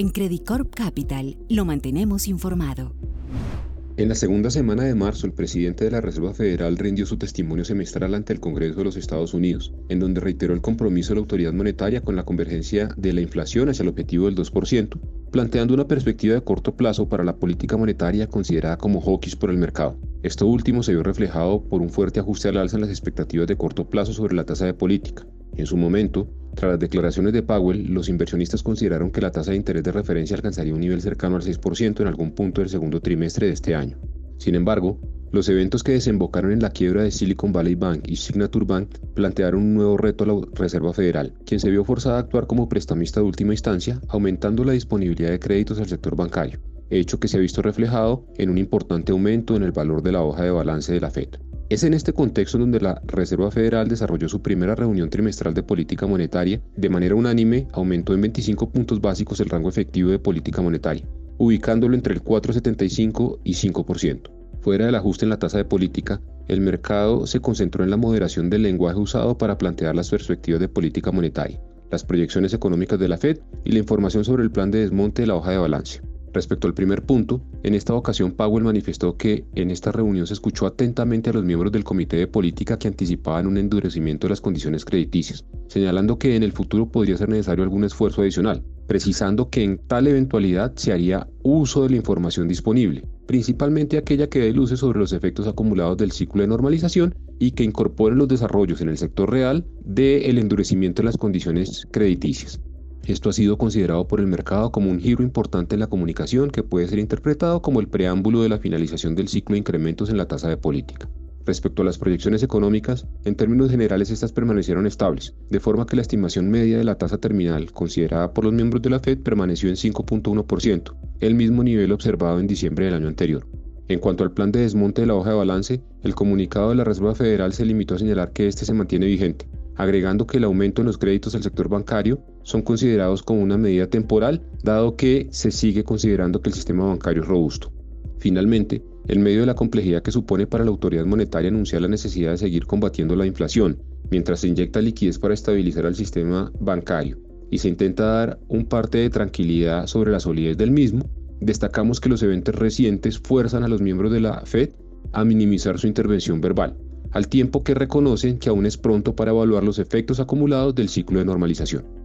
En Credit Corp Capital lo mantenemos informado. En la segunda semana de marzo, el presidente de la Reserva Federal rindió su testimonio semestral ante el Congreso de los Estados Unidos, en donde reiteró el compromiso de la autoridad monetaria con la convergencia de la inflación hacia el objetivo del 2%, planteando una perspectiva de corto plazo para la política monetaria considerada como hawkish por el mercado. Esto último se vio reflejado por un fuerte ajuste al alza en las expectativas de corto plazo sobre la tasa de política. En su momento, tras las declaraciones de Powell, los inversionistas consideraron que la tasa de interés de referencia alcanzaría un nivel cercano al 6% en algún punto del segundo trimestre de este año. Sin embargo, los eventos que desembocaron en la quiebra de Silicon Valley Bank y Signature Bank plantearon un nuevo reto a la Reserva Federal, quien se vio forzada a actuar como prestamista de última instancia, aumentando la disponibilidad de créditos al sector bancario, hecho que se ha visto reflejado en un importante aumento en el valor de la hoja de balance de la Fed. Es en este contexto donde la Reserva Federal desarrolló su primera reunión trimestral de política monetaria. De manera unánime, aumentó en 25 puntos básicos el rango efectivo de política monetaria, ubicándolo entre el 4,75 y 5%. Fuera del ajuste en la tasa de política, el mercado se concentró en la moderación del lenguaje usado para plantear las perspectivas de política monetaria, las proyecciones económicas de la Fed y la información sobre el plan de desmonte de la hoja de balance. Respecto al primer punto, en esta ocasión Powell manifestó que en esta reunión se escuchó atentamente a los miembros del Comité de Política que anticipaban un endurecimiento de las condiciones crediticias, señalando que en el futuro podría ser necesario algún esfuerzo adicional, precisando que en tal eventualidad se haría uso de la información disponible, principalmente aquella que dé luces sobre los efectos acumulados del ciclo de normalización y que incorpore los desarrollos en el sector real del endurecimiento de las condiciones crediticias. Esto ha sido considerado por el mercado como un giro importante en la comunicación que puede ser interpretado como el preámbulo de la finalización del ciclo de incrementos en la tasa de política. Respecto a las proyecciones económicas, en términos generales estas permanecieron estables, de forma que la estimación media de la tasa terminal considerada por los miembros de la Fed permaneció en 5.1%, el mismo nivel observado en diciembre del año anterior. En cuanto al plan de desmonte de la hoja de balance, el comunicado de la Reserva Federal se limitó a señalar que este se mantiene vigente, agregando que el aumento en los créditos al sector bancario son considerados como una medida temporal, dado que se sigue considerando que el sistema bancario es robusto. Finalmente, en medio de la complejidad que supone para la autoridad monetaria anunciar la necesidad de seguir combatiendo la inflación, mientras se inyecta liquidez para estabilizar al sistema bancario y se intenta dar un parte de tranquilidad sobre la solidez del mismo, destacamos que los eventos recientes fuerzan a los miembros de la Fed a minimizar su intervención verbal, al tiempo que reconocen que aún es pronto para evaluar los efectos acumulados del ciclo de normalización.